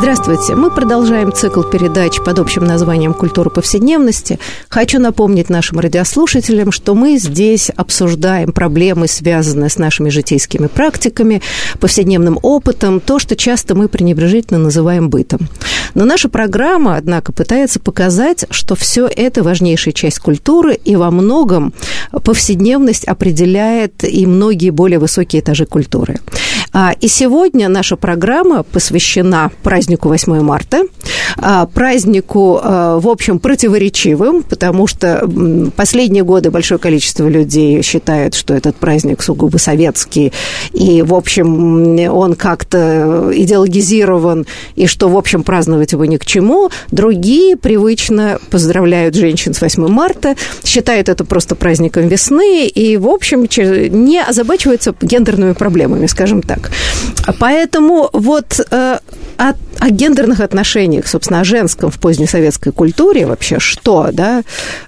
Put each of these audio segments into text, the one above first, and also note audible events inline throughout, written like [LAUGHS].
Здравствуйте. Мы продолжаем цикл передач под общим названием «Культура повседневности». Хочу напомнить нашим радиослушателям, что мы здесь обсуждаем проблемы, связанные с нашими житейскими практиками, повседневным опытом, то, что часто мы пренебрежительно называем бытом. Но наша программа, однако, пытается показать, что все это важнейшая часть культуры, и во многом повседневность определяет и многие более высокие этажи культуры. А, и сегодня наша программа посвящена празднику 8 марта, а, празднику, а, в общем, противоречивым, потому что последние годы большое количество людей считают, что этот праздник сугубо советский, и, в общем, он как-то идеологизирован, и что, в общем, праздновать его ни к чему. Другие привычно поздравляют женщин с 8 марта, считают это просто праздником весны, и, в общем, не озабачиваются гендерными проблемами, скажем так так. Поэтому вот э, о, о гендерных отношениях, собственно, о женском в поздней советской культуре вообще что, да,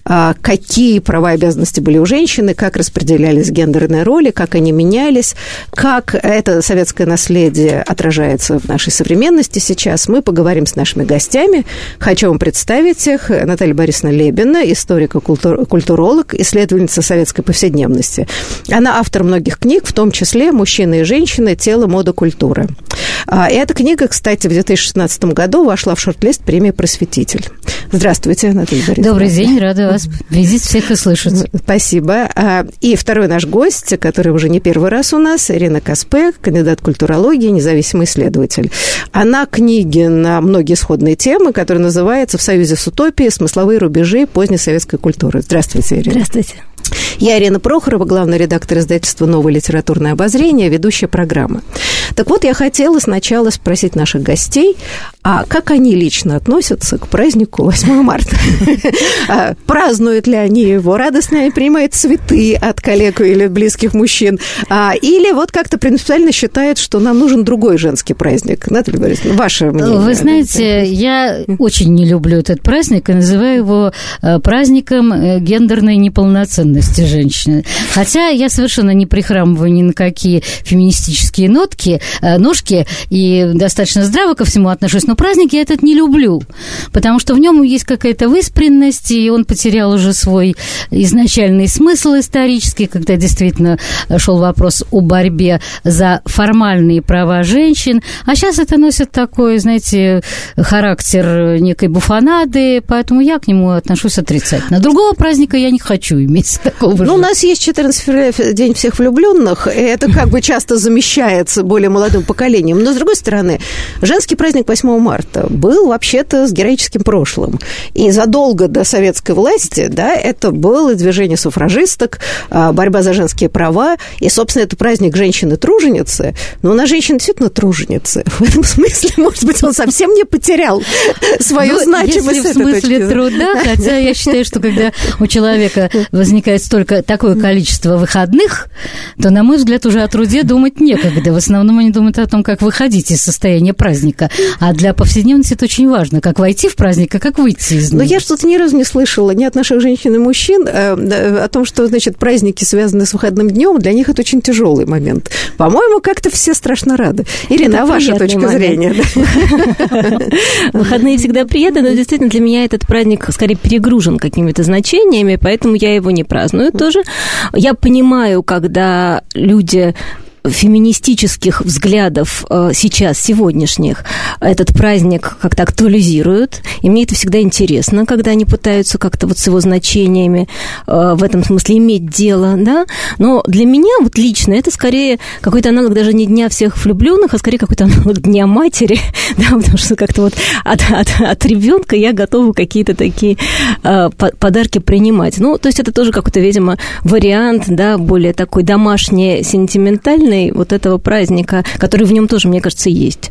а, какие права и обязанности были у женщины, как распределялись гендерные роли, как они менялись, как это советское наследие отражается в нашей современности сейчас, мы поговорим с нашими гостями. Хочу вам представить их. Наталья Борисовна Лебина, историк-культуролог, исследовательница советской повседневности. Она автор многих книг, в том числе «Мужчины и женщины. Тело, мода, культура». Эта книга, кстати, в 2016 году вошла в шорт-лист премии «Просветитель». Здравствуйте, Наталья Борисовна. Добрый день, рада вас видеть всех и слышать. Спасибо. А, и второй наш гость, который уже не первый раз у нас, Ирина Каспе, кандидат культурологии, независимый исследователь. Она книги на многие сходные темы, которые называются «В союзе с утопией. Смысловые рубежи поздней советской культуры». Здравствуйте, Ирина. Здравствуйте. Я Ирина Прохорова, главный редактор издательства «Новое литературное обозрение», ведущая программы. Так вот, я хотела сначала спросить наших гостей, а как они лично относятся к празднику 8 марта? А празднуют ли они его? Радостно они принимают цветы от коллег или близких мужчин? А, или вот как-то принципиально считают, что нам нужен другой женский праздник? Наталья Борисовна, ваше мнение? Вы знаете, я очень не люблю этот праздник и называю его э, праздником э, гендерной неполноценности женщины. Хотя я совершенно не прихрамываю ни на какие феминистические нотки, э, ножки и достаточно здраво ко всему отношусь, но праздник я этот не люблю, потому что в нем есть какая-то выспренность, и он потерял уже свой изначальный смысл исторический, когда действительно шел вопрос о борьбе за формальные права женщин, а сейчас это носит такой, знаете, характер некой буфанады, поэтому я к нему отношусь отрицательно. Другого праздника я не хочу иметь [LAUGHS] такого Ну, у нас есть 14 февраля, День всех влюбленных, и это как бы часто замещается более молодым поколением. Но, с другой стороны, женский праздник 8 марта был вообще-то с героическим прошлым. И задолго до советской власти, да, это было движение суфражисток, а, борьба за женские права, и, собственно, это праздник женщины-труженицы. Но у нас женщины действительно труженицы. [LAUGHS] В этом смысле, может быть, он совсем не потерял свою ну, значимость. Если в смысле труда, хотя я считаю, что когда у человека возникает столько, такое количество выходных, то, на мой взгляд, уже о труде думать некогда. В основном они думают о том, как выходить из состояния праздника. А для повседневности это очень важно, как войти в праздник, а как выйти из него. Но я что-то ни разу не слышала ни от наших женщин и мужчин э, о том, что, значит, праздники, связанные с выходным днем, для них это очень тяжелый момент. По-моему, как-то все страшно рады. Ирина, это а ваша точка момент. зрения? [LAUGHS] Выходные всегда приятны, но действительно для меня этот праздник скорее перегружен какими-то значениями, поэтому я его не праздную тоже. Я понимаю, когда люди феминистических взглядов э, сейчас, сегодняшних, этот праздник как-то актуализируют. И мне это всегда интересно, когда они пытаются как-то вот с его значениями э, в этом смысле иметь дело, да. Но для меня вот лично это скорее какой-то аналог даже не Дня всех влюбленных, а скорее какой-то аналог Дня матери, [LAUGHS] да, потому что как-то вот от, от, от ребенка я готова какие-то такие э, подарки принимать. Ну, то есть это тоже какой-то, видимо, вариант, да, более такой домашний, сентиментальный, сильной вот этого праздника, который в нем тоже, мне кажется, есть.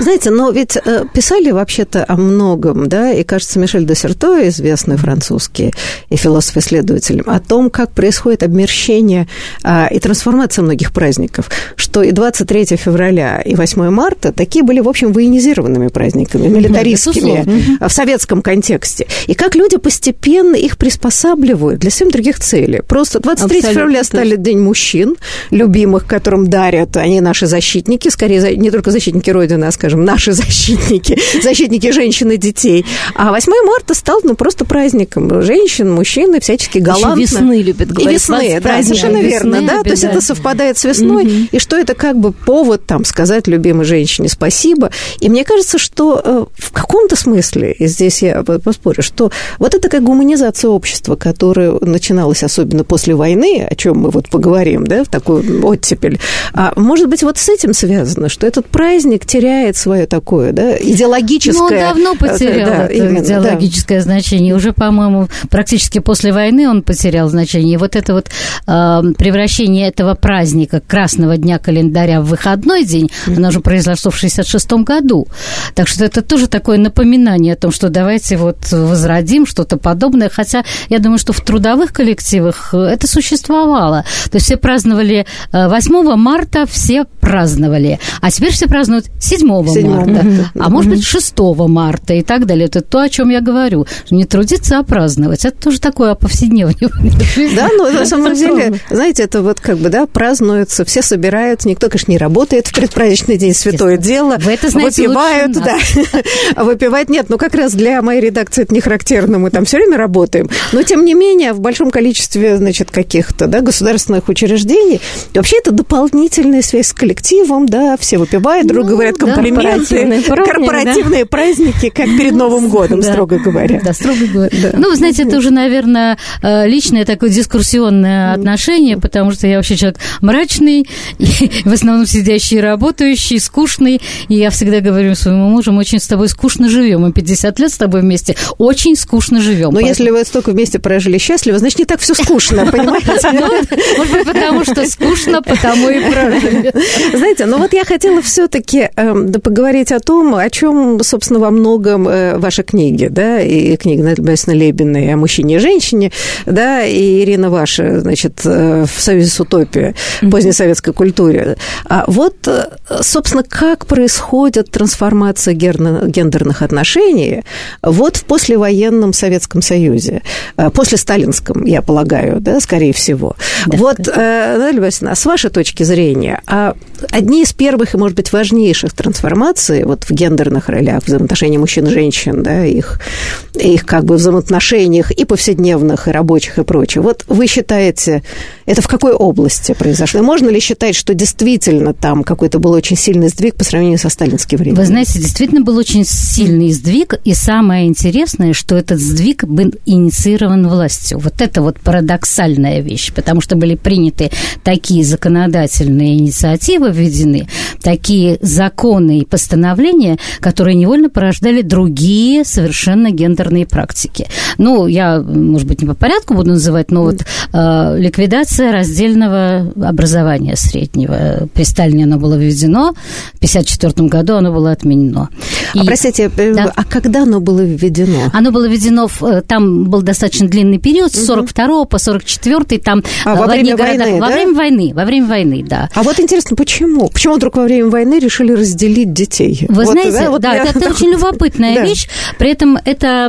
Знаете, но ведь э, писали вообще-то о многом, да, и, кажется, Мишель де Серто, известный французский и философ-исследователь, о том, как происходит обмерщение а, и трансформация многих праздников, что и 23 февраля, и 8 марта такие были, в общем, военизированными праздниками, милитаристскими да, в советском контексте. И как люди постепенно их приспосабливают для совсем других целей. Просто 23 Абсолютно февраля стали День мужчин, любимых, которым дарят, они наши защитники, скорее не только защитники Родины, а, скажем, наши [LAUGHS] защитники, защитники женщин и детей. А 8 марта стал, ну, просто праздником женщин, мужчин, и всячески галантно. Еще весны любят говорить. И весны, да, совершенно верно, да, то есть это совпадает с весной, угу. и что это как бы повод там сказать любимой женщине спасибо. И мне кажется, что э, в каком-то смысле, и здесь я поспорю, что вот это как гуманизация общества, которая начиналась особенно после войны, о чем мы вот поговорим, да, в такую оттепель, а может быть, вот с этим связано, что этот праздник теряет свое такое, да, идеологическое... Ну, он давно потерял да, это именно, идеологическое да. значение. Уже, по-моему, практически после войны он потерял значение. И вот это вот э, превращение этого праздника, Красного дня календаря в выходной день, mm-hmm. оно уже произошло в 66 году. Так что это тоже такое напоминание о том, что давайте вот возродим что-то подобное. Хотя я думаю, что в трудовых коллективах это существовало. То есть все праздновали 8 э, марта, все праздновали. А теперь все празднуют 7, 7 марта. Mm-hmm. А может быть 6 марта и так далее. Это то, о чем я говорю. Не трудиться, а праздновать. Это тоже такое повседневное. [LAUGHS] Да, но на самом деле, знаете, это вот как бы, да, празднуется, все собираются, никто, конечно, не работает в предпраздничный день, святое дело. Вы это знаете Выпивают, да. [LAUGHS] Выпивать нет, ну как раз для моей редакции это не характерно, мы там все время работаем. Но, тем не менее, в большом количестве, значит, каких-то, да, государственных учреждений, вообще это дополнительная связь с коллективом, да, все выпивают, друг ну, говорят комплименты, да, корпоративные да? праздники, как перед Новым годом, да. строго говоря. Да, строго говоря. Да. Ну, вы знаете, это уже, наверное, э, личное такое дискурсионное отношение, потому что я вообще человек мрачный, [LAUGHS] и в основном сидящий, работающий, скучный, и я всегда говорю своему мужу, мы очень с тобой скучно живем, мы 50 лет с тобой вместе очень скучно живем. Но если вы столько вместе прожили счастливо, значит, не так все скучно, [LAUGHS] понимаете? Ну, может быть, потому что скучно, потому и [LAUGHS] прожили. Знаете, ну вот я хотела все-таки эм, поговорить о том, о чем, собственно, во многом э, ваши книги, да, и книга Надежды Лебиной о мужчине и женщине, да, и Ирина ваша, значит, э, в «Союзе с утопией», поздней советской культуре. А вот, э, собственно, как происходит трансформация гендерных отношений вот в послевоенном Советском Союзе, после сталинском, я полагаю, да, скорее всего. Да, вот, да. Наталья Васильевна, с вашей точки зрения, а одни из первых и, может быть, важнейших трансформаций вот в гендерных ролях, взаимоотношений мужчин и женщин, да, их, их как бы взаимоотношениях и повседневных, и рабочих, и прочее. Вот вы считаете, это в какой области произошло? Можно ли считать, что действительно там какой-то был очень сильный сдвиг по сравнению со сталинским временем? Вы знаете, действительно был очень сильный сдвиг, и самое интересное, что этот сдвиг был инициирован властью. Вот это вот парадоксальная вещь, потому что были приняты такие законодательные инициативы, введены такие законы и постановления, которые невольно порождали другие совершенно гендерные практики. Ну, я, может быть, не по порядку буду называть, но вот э, ликвидация раздельного образования среднего. При Сталине оно было введено, в 1954 году оно было отменено. И, а, простите, э, да? а когда оно было введено? Оно было введено, в, э, там был достаточно длинный период, с 42 по 44 там а, во время городах, войны, Во да? время войны, во время войны, да. А вот интересно, почему? Почему вдруг во время войны решили разделить детей? Вы вот, знаете, да, вот да я... это, это очень любопытная да. вещь. При этом эта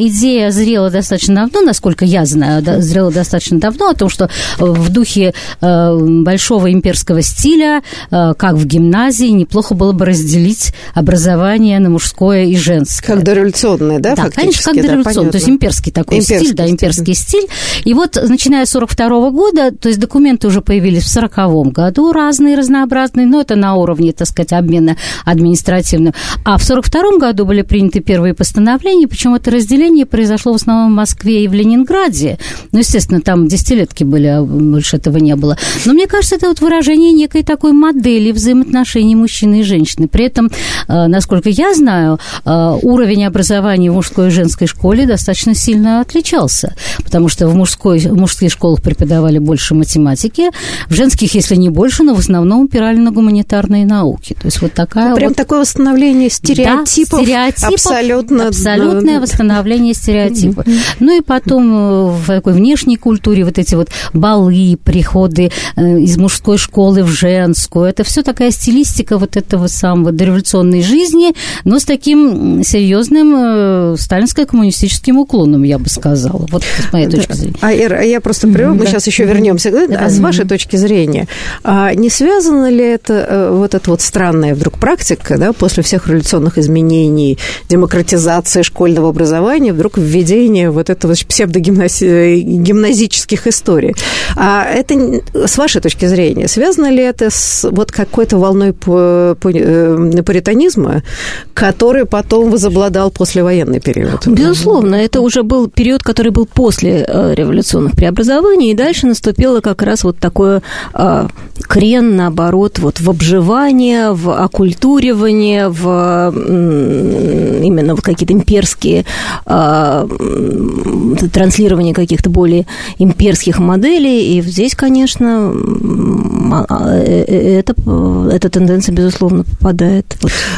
идея зрела достаточно давно, насколько я знаю, да, зрела достаточно давно, о том, что в духе э, большого имперского стиля, э, как в гимназии, неплохо было бы разделить образование на мужское и женское. Как дореволюционное, да, Да, конечно, как дореволюционное, да, то есть имперский такой имперский стиль, да, имперский стиль. И вот, начиная с 42 года, то есть документы уже появились в 40 году, разные разнообразные, но это на уровне, так сказать, обмена административного. А в 1942 году были приняты первые постановления, причем это разделение произошло в основном в Москве и в Ленинграде. Ну, естественно, там десятилетки были, а больше этого не было. Но мне кажется, это вот выражение некой такой модели взаимоотношений мужчины и женщины. При этом, э, насколько я знаю, э, уровень образования в мужской и женской школе достаточно сильно отличался, потому что в, мужской, в мужских школах преподавали больше математики, в женских, если не больше, но в основном упирали на гуманитарные науки. То есть вот такая ну, Прям вот... такое восстановление стереотипов. Да, стереотипов абсолютно. Абсолютное восстановление стереотипов. Ну и потом э, в такой внешней культуре вот эти вот балы, приходы из мужской школы в женскую, это все такая стилистика вот этого самого дореволюционной жизни, но с таким серьезным э, сталинско-коммунистическим уклоном, я бы сказала. Вот с моей точки зрения. А, Ира, я просто прерву, мы да. сейчас еще вернемся. А с вашей точки зрения, а не связано ли это э, вот эта вот странная вдруг практика, да, после всех революционных изменений, демократизации школьного образования, вдруг введение вот этого псевдогимназических историй? А это, с вашей точки зрения, связано ли это с вот какой-то волной пуританизма, который потом возобладал послевоенный период? Безусловно, это уже был период, который был после э, революционных преобразований, и дальше наступило как раз вот такое э, крен, наоборот, вот в обживание, в оккультуривание, в именно в какие-то имперские э, транслирование каких-то более имперских моделей, и здесь, конечно, это, эта тенденция, безусловно, попадает.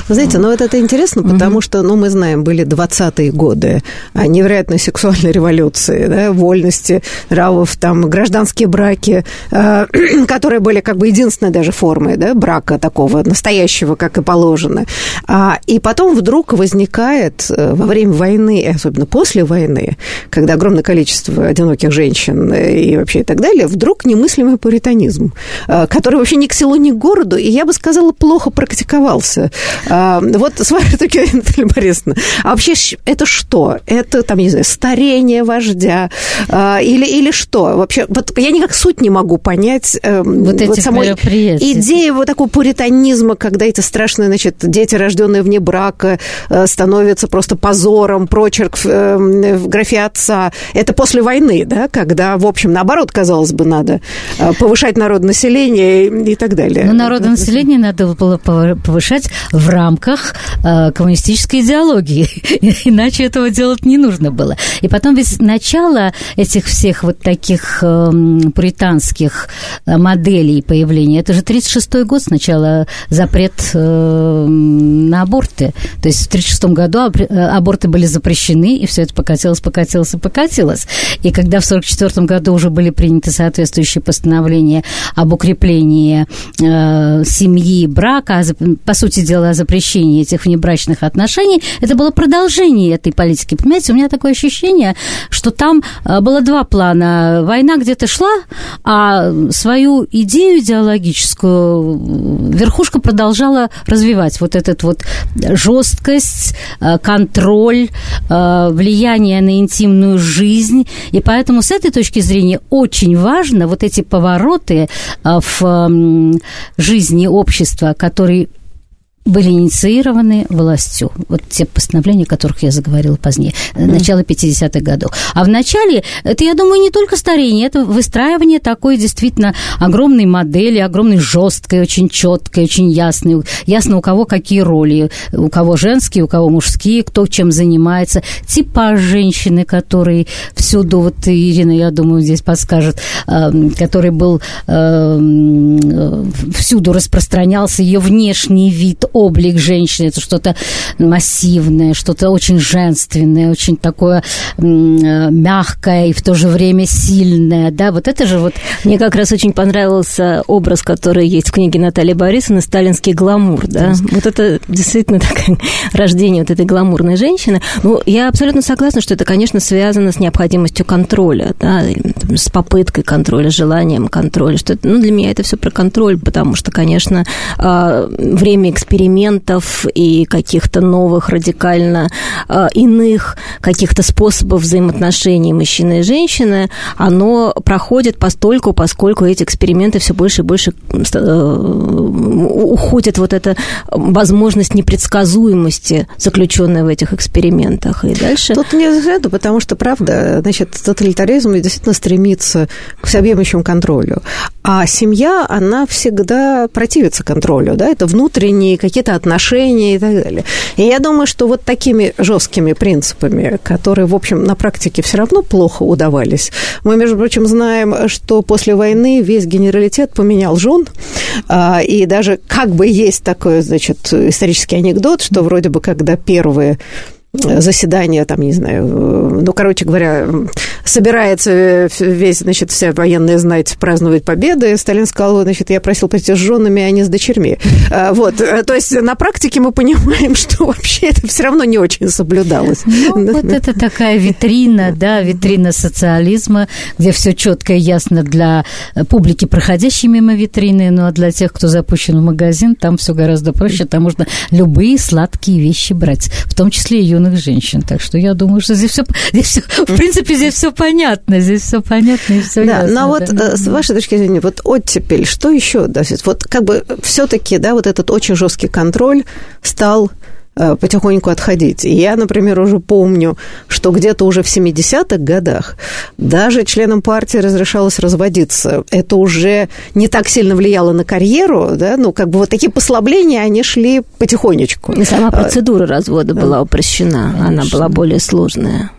Вы знаете, ну вот это интересно, потому угу. что, ну, мы знаем, были 20-е годы, невероятной сексуальной революции, да, вольности нравов, там, гражданские браки, э, [CLEARS THROAT] которые были как бы единственной даже формой, да, брака такого настоящего, как и положено. А, и потом вдруг возникает во время войны, и особенно после войны, когда огромное количество одиноких женщин и вообще и так далее, вдруг немыслимый пуританизм, который вообще ни к селу, ни к городу, и я бы сказала, плохо практиковался. Вот с вами [LAUGHS] таки, Наталья Борисовна, а вообще это что? Это, там, не знаю, старение вождя или, или что? Вообще, вот я никак суть не могу понять вот, вот самой идеи вот такого пуританизма, когда эти страшные, значит, дети, рожденные вне брака, становятся просто позором, прочерк в, в графе отца. Это после войны, да, когда, в общем, наоборот, казалось бы, надо повышать народонаселение и, и так далее. Но народонаселение надо было повышать в рамках э, коммунистической идеологии, [LAUGHS] иначе этого делать не нужно было. И потом ведь начало этих всех вот таких э, пуританских моделей появления, это же 36-й год сначала запрет э, на аборты. То есть в 36 году аборты были запрещены, и все это покатилось, покатилось и покатилось. И когда в 1944 году уже были приняты соответствующие постановления об укреплении э, семьи, брака, по сути дела, о запрещении этих внебрачных отношений, это было продолжение этой политики. Понимаете, у меня такое ощущение, что там э, было два плана. Война где-то шла, а свою идею идеологическую верхушка продолжала развивать. Вот этот вот жесткость, э, контроль, э, влияние на интимную жизнь. И поэтому с этой точки зрения очень важно вот эти повороты э, в жизни общества, которые были инициированы властью. Вот те постановления, о которых я заговорила позднее, mm. начало 50-х годов. А в начале, это, я думаю, не только старение, это выстраивание такой действительно огромной модели, огромной жесткой, очень четкой, очень ясной. Ясно, у кого какие роли, у кого женские, у кого мужские, кто чем занимается. Типа женщины, который всюду, вот Ирина, я думаю, здесь подскажет, эм, который был эм, всюду распространялся, ее внешний вид, облик женщины, это что-то массивное, что-то очень женственное, очень такое мягкое и в то же время сильное, да, вот это же вот... Мне как раз очень понравился образ, который есть в книге Натальи Борисовны «Сталинский гламур», да, вот это действительно [LAUGHS] такое рождение вот этой гламурной женщины. Ну, я абсолютно согласна, что это, конечно, связано с необходимостью контроля, да, с попыткой контроля, желанием контроля, что ну, для меня это все про контроль, потому что, конечно, а, время экспериментов экспериментов и каких-то новых радикально э, иных каких-то способов взаимоотношений мужчины и женщины, оно проходит постольку, поскольку эти эксперименты все больше и больше э, уходит вот эта возможность непредсказуемости, заключенная в этих экспериментах. И дальше... Тут не взгляду, потому что, правда, значит, тоталитаризм действительно стремится к всеобъемлющему контролю. А семья, она всегда противится контролю, да, это внутренние какие-то отношения и так далее. И я думаю, что вот такими жесткими принципами, которые, в общем, на практике все равно плохо удавались, мы, между прочим, знаем, что после войны весь генералитет поменял жен, а, и даже как бы есть такой, значит, исторический анекдот, что вроде бы, когда первые заседания, там, не знаю, ну, короче говоря, собирается весь, значит, вся военная знать праздновать победы. Сталин сказал, значит, я просил прийти с женами, а не с дочерьми. А, вот, то есть на практике мы понимаем, [LAUGHS] что вообще это все равно не очень соблюдалось. Ну, вот это такая витрина, да, витрина социализма, где все четко и ясно для публики, проходящей мимо витрины, ну, а для тех, кто запущен в магазин, там все гораздо проще, там можно любые сладкие вещи брать, в том числе и юных женщин. Так что я думаю, что здесь все, [LAUGHS] здесь все в принципе, здесь все понятно, здесь все понятно и все да, ясно. Но вот да. Э, с вашей точки зрения, вот оттепель, что еще? Да, вот как бы все-таки, да, вот этот очень жесткий контроль стал Э, потихоньку отходить. И я, например, уже помню, что где-то уже в 70-х годах даже членам партии разрешалось разводиться. Это уже не так сильно влияло на карьеру, да, ну, как бы вот такие послабления, они шли потихонечку. И сама э, процедура развода была упрощена, Конечно. она была более сложная.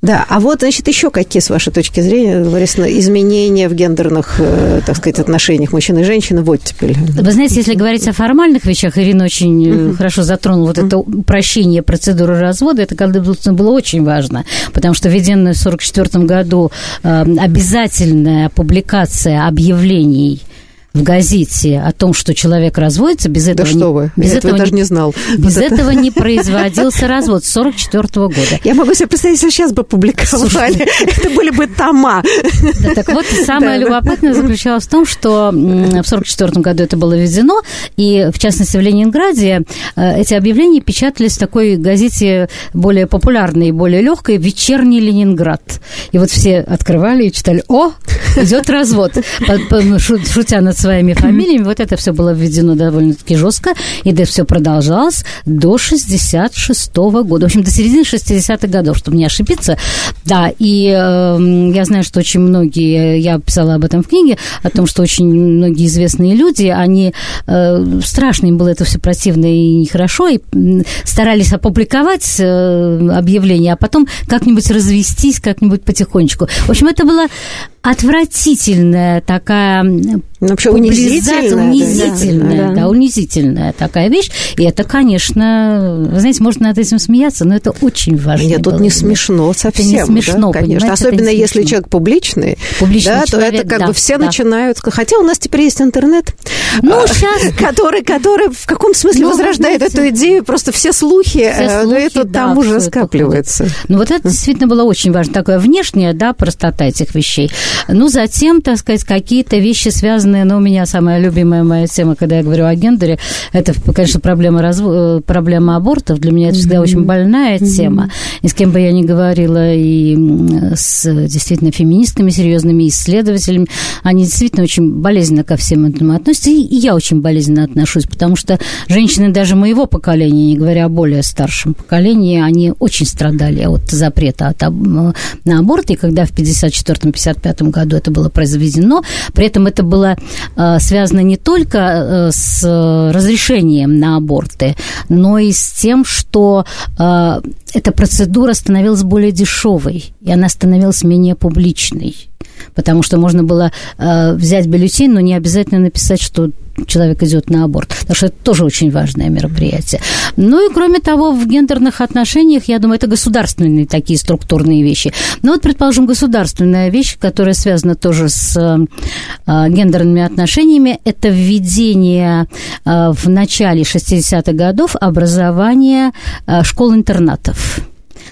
Да, а вот, значит, еще какие, с вашей точки зрения, Лариса, изменения в гендерных, э, так сказать, отношениях мужчин и женщин в оттепель? Вы знаете, если говорить о формальных вещах, Ирина очень uh-huh. хорошо затронула вот uh-huh. это упрощение процедуры развода, это когда было очень важно, потому что введенная в 1944 году э, обязательная публикация объявлений в газете о том, что человек разводится, без этого... Да что вы, без этого, этого даже не знал. Без вот этого это... не [LAUGHS] производился развод с 44 года. Я могу себе представить, если сейчас бы публиковали, [LAUGHS] это были бы тома. Да, так вот, самое любопытное заключалось в том, что в 44 году это было введено, и, в частности, в Ленинграде э, эти объявления печатались в такой газете более популярной и более легкой «Вечерний Ленинград». И вот все открывали и читали «О, идет развод», [LAUGHS] шутя над своими фамилиями. Вот это все было введено довольно-таки жестко, и это все продолжалось до 66 -го года. В общем, до середины 60-х годов, чтобы не ошибиться. Да, и э, я знаю, что очень многие, я писала об этом в книге, о том, что очень многие известные люди, они, э, страшно им было это все противно и нехорошо, и старались опубликовать э, объявление, а потом как-нибудь развестись, как-нибудь потихонечку. В общем, это было отвратительная такая ну, вообще унизительная, унизительная, да, да, да, унизительная такая вещь. И это, конечно, вы знаете, можно над этим смеяться, но это очень важно. Нет, тут не смешно совсем. Это не смешно, да, конечно. Особенно если смешно. человек публичный, публичный да, человек, то это как да, бы все да. начинают... Хотя у нас теперь есть интернет, ну, сейчас... [LAUGHS] который, который в каком смысле ну, возрождает знаете, эту идею, просто все слухи, все э, слухи это да, там уже скапливается. Ну, вот это действительно было очень важно, такая внешняя, да, простота этих вещей. Ну, затем, так сказать, какие-то вещи, связанные, ну, у меня самая любимая моя тема, когда я говорю о гендере, это, конечно, проблема, разв... Э, проблема абортов. Для меня это всегда mm-hmm. очень больная mm-hmm. тема. И с кем бы я ни говорила, и с действительно феминистками серьезными, исследователями, они действительно очень болезненно ко всем этому относятся. И я очень болезненно отношусь, потому что женщины даже моего поколения, не говоря о более старшем поколении, они очень страдали от запрета от, на аборт. И когда в 54-55 году это было произведено. При этом это было э, связано не только э, с разрешением на аборты, но и с тем, что э, эта процедура становилась более дешевой, и она становилась менее публичной потому что можно было э, взять бюллетень, но не обязательно написать, что человек идет на аборт. Потому что это тоже очень важное мероприятие. Ну и кроме того, в гендерных отношениях, я думаю, это государственные такие структурные вещи. Ну вот, предположим, государственная вещь, которая связана тоже с э, гендерными отношениями, это введение э, в начале 60-х годов образования э, школ-интернатов.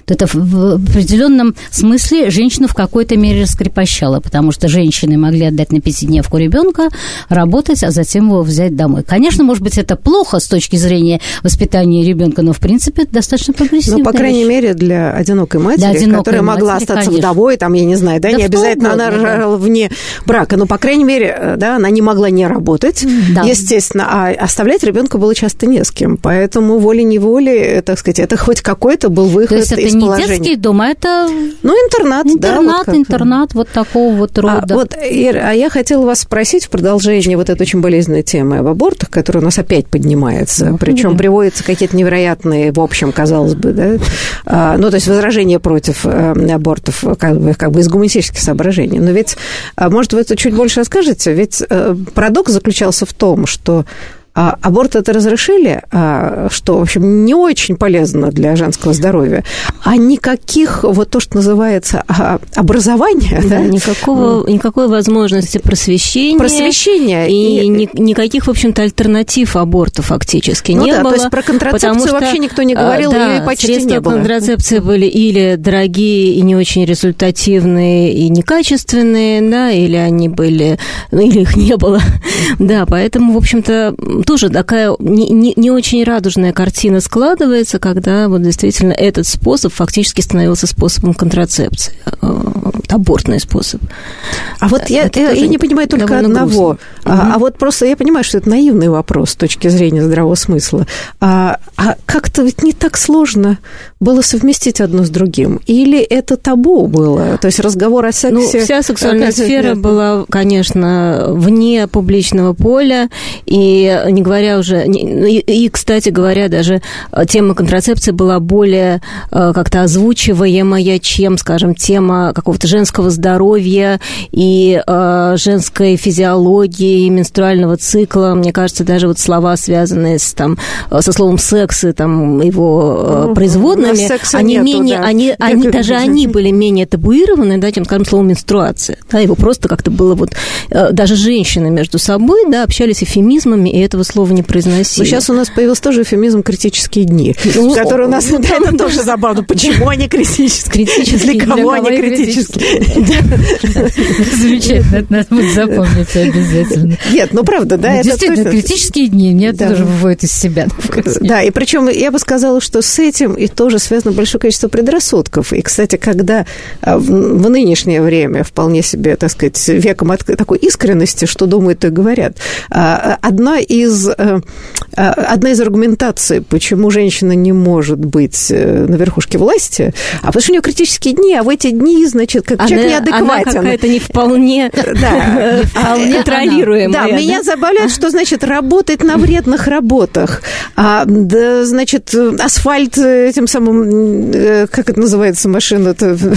То это в определенном смысле женщину в какой-то мере раскрепощало, потому что женщины могли отдать на пятидневку ребенка, работать, а затем его взять домой. Конечно, может быть, это плохо с точки зрения воспитания ребенка, но в принципе это достаточно прогрессивно. Ну, по крайней вещь. мере, для одинокой матери, для одинокой которая матери, могла остаться конечно. вдовой, там, я не знаю, да, да не обязательно угодно, она рожала да. вне брака, но, по крайней мере, э, да, она не могла не работать, да. естественно, а оставлять ребенка было часто не с кем, поэтому волей-неволей, э, так сказать, это хоть какой-то был выход То есть это из не детский дом, а это... Ну, интернат, интернат да. Вот интернат вот такого вот рода. А, вот, Ир, а я хотела вас спросить в продолжение вот этой очень болезненной темы об абортах, которая у нас опять поднимается, ну, причем да. приводятся какие-то невероятные, в общем, казалось бы, да, а, ну, то есть возражения против э, абортов как бы, как бы из гуманистических соображений. Но ведь, а, может, вы это чуть больше расскажете? Ведь э, парадокс заключался в том, что а аборт это разрешили, а, что, в общем, не очень полезно для женского здоровья, а никаких, вот то, что называется, а, образования. Да, да? Никакого, никакой возможности просвещения. Просвещения. И, и... Ни, никаких, в общем-то, альтернатив аборту фактически ну, не да, было. То есть про контрацепцию что, вообще никто не а, говорил, да, или почти средства не было. контрацепции были или дорогие и не очень результативные и некачественные, да, или они были, ну, или их не было. [LAUGHS] Да, поэтому, в общем-то, тоже такая не, не, не очень радужная картина складывается, когда вот действительно этот способ фактически становился способом контрацепции, э, абортный способ. А вот я, я, я не понимаю только одного. А, а вот просто я понимаю, что это наивный вопрос с точки зрения здравого смысла. А, а как-то ведь не так сложно было совместить одно с другим? Или это табу было? То есть разговор о сексе... Ну, вся сексуальная сфера была, конечно, вне публичного поля, и не говоря уже... И, кстати говоря, даже тема контрацепции была более э, как-то озвучиваемая, чем, скажем, тема какого-то женского здоровья и э, женской физиологии, менструального цикла. Мне кажется, даже вот слова, связанные с, там, со словом секс и там, его э, производными, они нету, менее, да. они, [LAUGHS] они, даже они были менее табуированы, да, чем, скажем, слово менструация. Да, его просто как-то было вот... Э, даже женщины между собой, да, общались эфемизмами, и этого слова не произносили. Но сейчас у нас появился тоже эфемизм «критические дни», ну, который у нас... Ну, да, это тоже забавно. Почему они критические? Критические. Для кого они критические? [LAUGHS] Замечательно, это надо будет запомнить обязательно. Нет, ну правда, да. Ну, действительно, критические дни меня тоже выводят из себя. Да, и причем я бы сказала, что с этим и тоже связано большое количество предрассудков. И, кстати, когда а, в нынешнее время вполне себе, так сказать, веком такой искренности, что думают и говорят, а, одна из, э, а, одна из аргументаций, почему женщина не может быть э, на верхушке власти, а потому что у нее критические дни, а в эти дни, значит, как она, человек неадекватен. Она какая-то не вполне, контролируемая. [LAUGHS] Да, меня забавляет, что, значит, работать на вредных работах, а, значит, асфальт этим самым, э, как это называется, машина -то? [LAUGHS]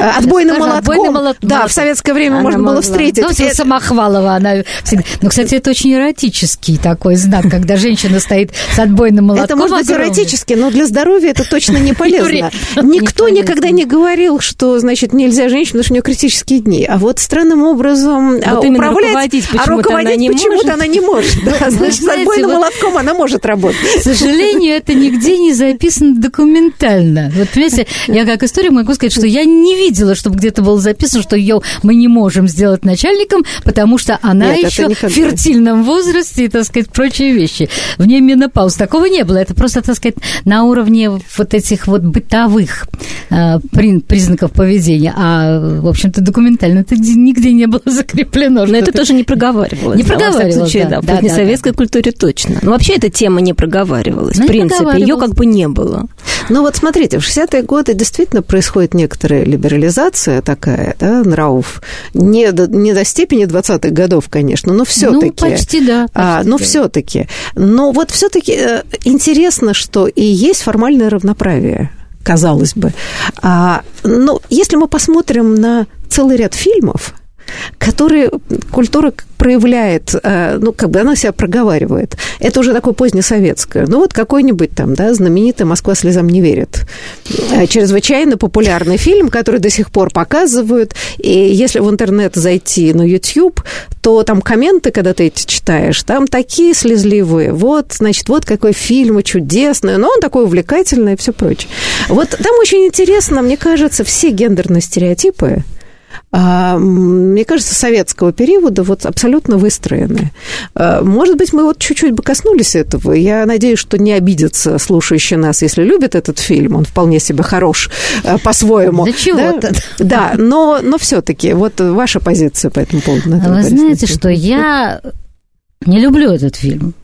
отбойным молотком. Да, в советское время можно было встретить. Ну, Самохвалова она всегда. Но, кстати, это очень эротический такой знак, когда женщина стоит с отбойным молотком. Это может быть эротически, но для здоровья это точно не [LAUGHS] полезно. Никто никогда не говорил, что, значит, нельзя женщине, потому что у нее критические дни. А вот странным образом а, управлять, а руководить почему-то она не может. [LAUGHS] Значит, с отбойным молотком она может работать. К сожалению, это нигде не записано документально. Вот, понимаете, я как историк могу сказать, что я не видела, чтобы где-то было записано, что ее мы не можем сделать начальником, потому что она еще в фертильном возрасте и, так сказать, прочие вещи. В ней менопауз. Такого не было. Это просто, так сказать, на уровне вот этих вот бытовых э, признаков поведения. А, в общем-то, документально это нигде не было [LAUGHS] закреплено. Но это тоже не проговаривалось. Не проговаривалось, случае, да. да, в да, советской да. культуре точно. Но вообще эта тема не проговаривалась. Ну, в принципе, ее как бы не было. Ну вот смотрите, в 60-е годы действительно происходит некоторая либерализация такая, да, нравов. Не до, не до степени 20-х годов, конечно, но все-таки. Ну, почти, да. Почти, а, но да. все-таки. Но вот все-таки э, интересно, что и есть формальное равноправие казалось бы. А, но если мы посмотрим на целый ряд фильмов, которые культура проявляет, э, ну, как бы она себя проговаривает. Это уже такое позднесоветское. Ну, вот какой-нибудь там, да, знаменитый «Москва слезам не верит». Э, чрезвычайно популярный фильм, который до сих пор показывают. И если в интернет зайти на YouTube, то там комменты, когда ты эти читаешь, там такие слезливые. Вот, значит, вот какой фильм чудесный, но он такой увлекательный и все прочее. Вот там очень интересно, мне кажется, все гендерные стереотипы, мне кажется, советского периода вот абсолютно выстроены. А, может быть, мы вот чуть-чуть бы коснулись этого. Я надеюсь, что не обидятся слушающие нас, если любят этот фильм. Он вполне себе хорош а, по-своему. Да чего-то. Да, но, но все-таки вот ваша позиция по этому поводу. Вы знаете, что я не люблю этот фильм.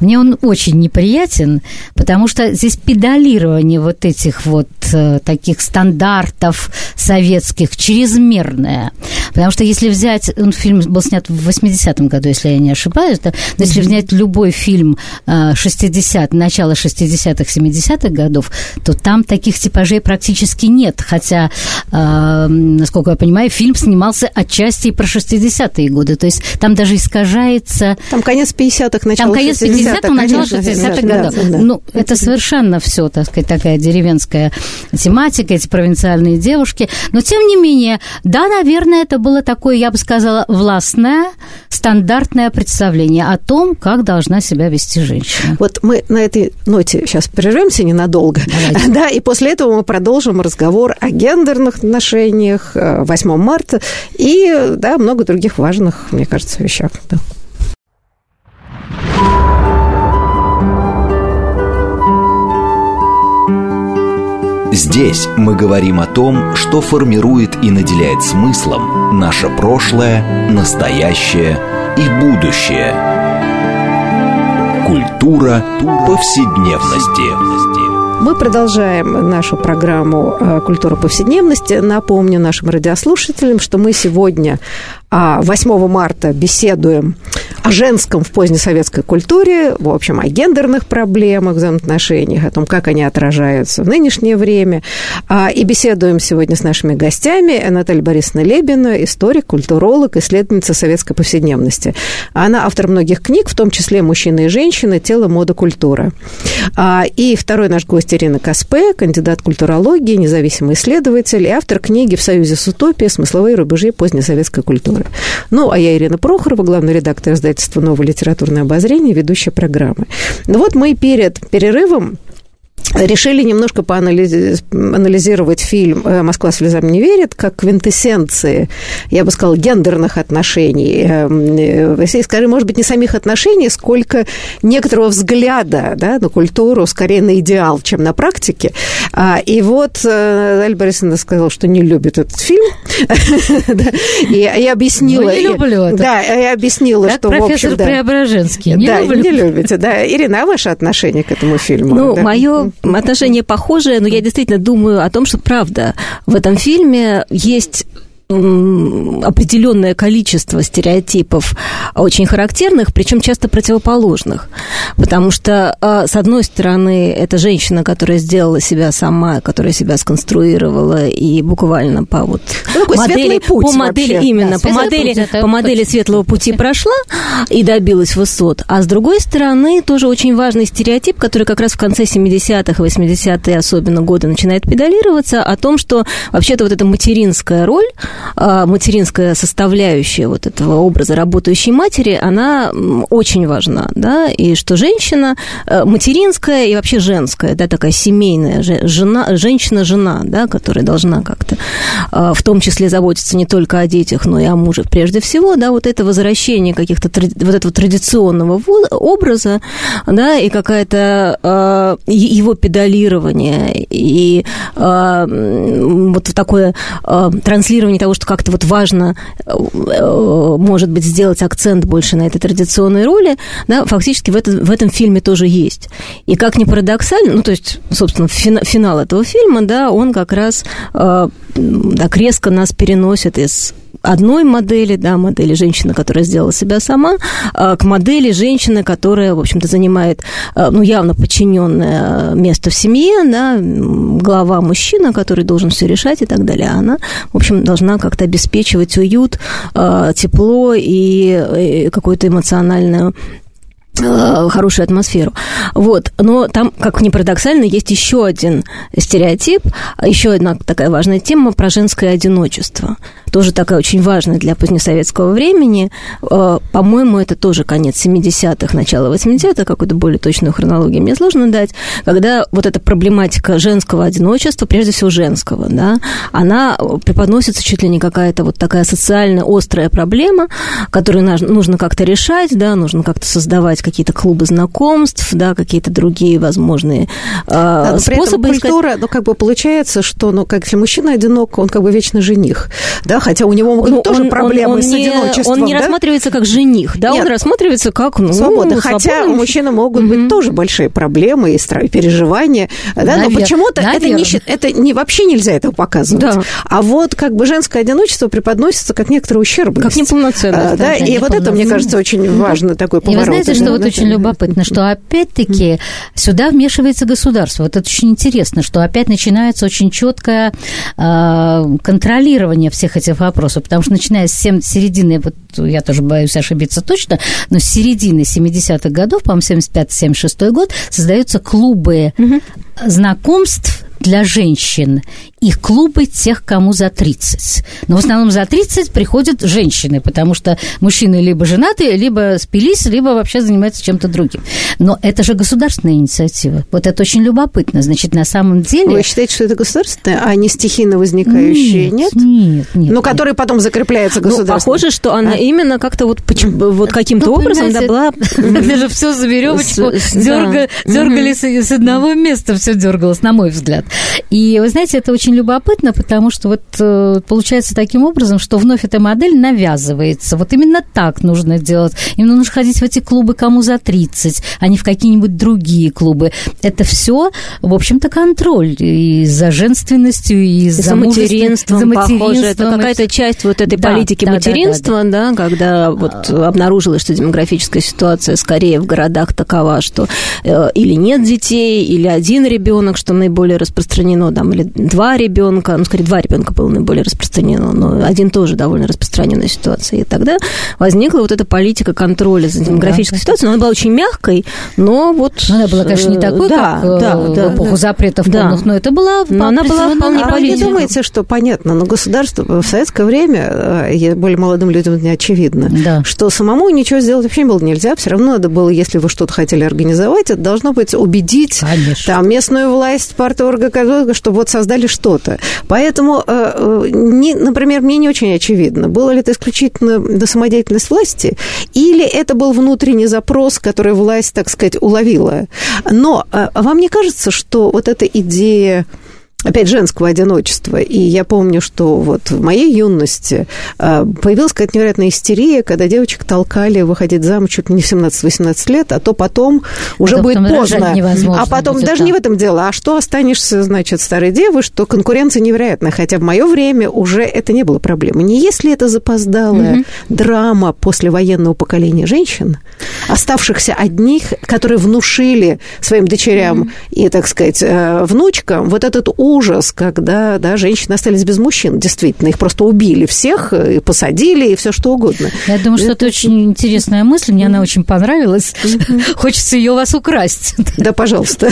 Мне он очень неприятен, потому что здесь педалирование вот этих вот э, таких стандартов советских чрезмерное. Потому что если взять, он фильм был снят в 80-м году, если я не ошибаюсь, да, но если взять любой фильм э, 60 начала 60-х, 70-х годов, то там таких типажей практически нет. Хотя, э, насколько я понимаю, фильм снимался отчасти и про 60-е годы. То есть там даже искажается... Там конец 50-х, начало Там конец 50 50-х, начало 60-х годов. Да, да. Ну, это совершенно все, так сказать, такая деревенская тематика, эти провинциальные девушки. Но, тем не менее, да, наверное, это было такое, я бы сказала, властное, стандартное представление о том, как должна себя вести женщина. Вот мы на этой ноте сейчас прервемся ненадолго. Давайте. [LAUGHS] Да, и после этого мы продолжим разговор о гендерных отношениях 8 э, марта и, да, много других важных, мне кажется, вещах. Да. Здесь мы говорим о том, что формирует и наделяет смыслом наше прошлое, настоящее и будущее. Культура повседневности. Мы продолжаем нашу программу э, «Культура повседневности». Напомню нашим радиослушателям, что мы сегодня 8 а марта беседуем о женском в позднесоветской культуре, в общем, о гендерных проблемах, взаимоотношениях, о том, как они отражаются в нынешнее время. А, и беседуем сегодня с нашими гостями Наталья Борисовна Лебина, историк, культуролог, исследовательница советской повседневности. Она автор многих книг, в том числе «Мужчины и женщины. Тело, мода, культура». А, и второй наш гость Ирина Каспе, кандидат культурологии, независимый исследователь и автор книги «В союзе с утопией. Смысловые рубежи позднесоветской культуры». Ну, а я Ирина Прохорова, главный редактор издательства «Новое литературное обозрение», ведущая программы. Ну вот мы перед перерывом решили немножко поанализировать фильм э, «Москва слезам не верит» как квинтэссенции, я бы сказала, гендерных отношений. Василий, э, скажи, может быть, не самих отношений, сколько некоторого взгляда да, на культуру, скорее на идеал, чем на практике. А, и вот э, Аль Борисовна сказала, что не любит этот фильм. [LAUGHS] И я объяснила... Не люблю это. Да, я объяснила, что, профессор Преображенский, не люблю. не любите, да. Ирина, а ваше отношение к этому фильму? Ну, мое отношения похожие, но я действительно думаю о том, что правда. В этом фильме есть определенное количество стереотипов очень характерных, причем часто противоположных. Потому что, а, с одной стороны, это женщина, которая сделала себя сама, которая себя сконструировала и буквально по вот ну, модели, путь по модели вообще. именно, да, по модели, путь, по модели светлого пути прошла и добилась высот. А с другой стороны, тоже очень важный стереотип, который как раз в конце 70-х, 80-е особенно годы начинает педалироваться, о том, что вообще-то вот эта материнская роль материнская составляющая вот этого образа работающей матери, она очень важна, да, и что женщина э, материнская и вообще женская, да, такая семейная жена, женщина-жена, да, которая должна как-то а, в том числе заботиться не только о детях, но и о муже прежде всего, да, вот это возвращение каких-то вот этого традиционного образа, да, и какая-то а, его педалирование и вот такое транслирование того, что как-то вот важно, э, может быть, сделать акцент больше на этой традиционной роли, да, фактически в, это, в этом фильме тоже есть. И как ни парадоксально, ну, то есть, собственно, финал этого фильма, да, он как раз э, так резко нас переносит из одной модели, да, модели женщины, которая сделала себя сама, а, к модели женщины, которая, в общем-то, занимает, а, ну, явно подчиненное место в семье, да, глава мужчина, который должен все решать и так далее. Она, в общем, должна как-то обеспечивать уют, а, тепло и какую-то эмоциональную хорошую атмосферу. Вот. Но там, как ни парадоксально, есть еще один стереотип, еще одна такая важная тема про женское одиночество. Тоже такая очень важная для позднесоветского времени. Э, по-моему, это тоже конец 70-х, начало 80-х, какую-то более точную хронологию мне сложно дать, когда вот эта проблематика женского одиночества, прежде всего женского, да, она преподносится чуть ли не какая-то вот такая социально острая проблема, которую нужно как-то решать, да, нужно как-то создавать какие-то клубы знакомств, да, какие-то другие возможные э, да, способы. При этом культура, искать... ну, как бы получается, что, ну, как если мужчина одинок, он как бы вечно жених, да, хотя у него могут ну, тоже он, проблемы он, он с не, одиночеством. Он не да? рассматривается как жених, да, Нет. он рассматривается как, ну, свободно. Хотя у мужчины могут быть тоже большие проблемы и переживания, да, но почему-то это не, это не вообще нельзя этого показывать. Да. А вот как бы женское одиночество преподносится как некоторая ущербность. Как неполноценность. А, да, и вот это, мне кажется, очень важно такой поворот. И вы знаете, что вот очень любопытно, что опять-таки сюда вмешивается государство. Вот это очень интересно, что опять начинается очень четкое а, контролирование всех этих вопросов, потому что начиная с середины, вот я тоже боюсь ошибиться точно, но с середины 70-х годов, по-моему, 75-76 год, создаются клубы знакомств для женщин их клубы тех, кому за 30. Но в основном за 30 приходят женщины, потому что мужчины либо женаты, либо спились, либо вообще занимаются чем-то другим. Но это же государственная инициатива. Вот это очень любопытно. Значит, на самом деле... Вы считаете, что это государственная, а не стихийно возникающая? Нет? Нет, нет. нет Но которая потом закрепляется государством. Ну, похоже, что она а? именно как-то вот, вот каким-то ну, образом [LAUGHS] да, была... Это же все за веревочку дергали с одного места, все дергалось, на мой взгляд. И вы знаете, это очень любопытно, потому что вот э, получается таким образом, что вновь эта модель навязывается. Вот именно так нужно делать. Именно нужно ходить в эти клубы кому за 30, а не в какие-нибудь другие клубы. Это все, в общем-то, контроль и за женственностью, и, и за, за материнством, за материнством. Похоже, это какая-то часть вот этой да, политики да, материнства, да, да, да. да, когда вот обнаружилось, что демографическая ситуация скорее в городах такова, что э, или нет детей, или один ребенок, что наиболее распространено, там, или два ребенка, ну, скорее, два ребенка было наиболее распространено, но один тоже довольно распространенная ситуация. И тогда возникла вот эта политика контроля за демографической да, ситуацией. Но она была очень мягкой, но вот... Ну, она была, конечно, не такой, да, как да, в да, эпоху да. запретов да. полных, но это была но она была вполне а вы думаете, что понятно, но государство в советское время, э, более молодым людям не очевидно, да. что самому ничего сделать вообще было нельзя, все равно надо было, если вы что-то хотели организовать, это должно быть убедить Конечно. там местную власть, парторга, чтобы вот создали что что-то. Поэтому, э, э, не, например, мне не очень очевидно, было ли это исключительно самодеятельность власти, или это был внутренний запрос, который власть, так сказать, уловила. Но э, вам не кажется, что вот эта идея опять женского одиночества. И я помню, что вот в моей юности а, появилась какая-то невероятная истерия, когда девочек толкали выходить замуж чуть ли не в 17-18 лет, а то потом уже а будет поздно. А потом даже там. не в этом дело, а что останешься, значит, старой девой, что конкуренция невероятная. Хотя в мое время уже это не было проблемой. Не если это запоздалая угу. драма послевоенного поколения женщин, оставшихся одних, которые внушили своим дочерям угу. и, так сказать, э, внучкам вот этот ужас, когда да, женщины остались без мужчин. Действительно, их просто убили всех, и посадили, и все что угодно. Я думаю, что это очень интересная мысль, мне она очень понравилась. [LAUGHS] Хочется ее у вас украсть. Да, пожалуйста.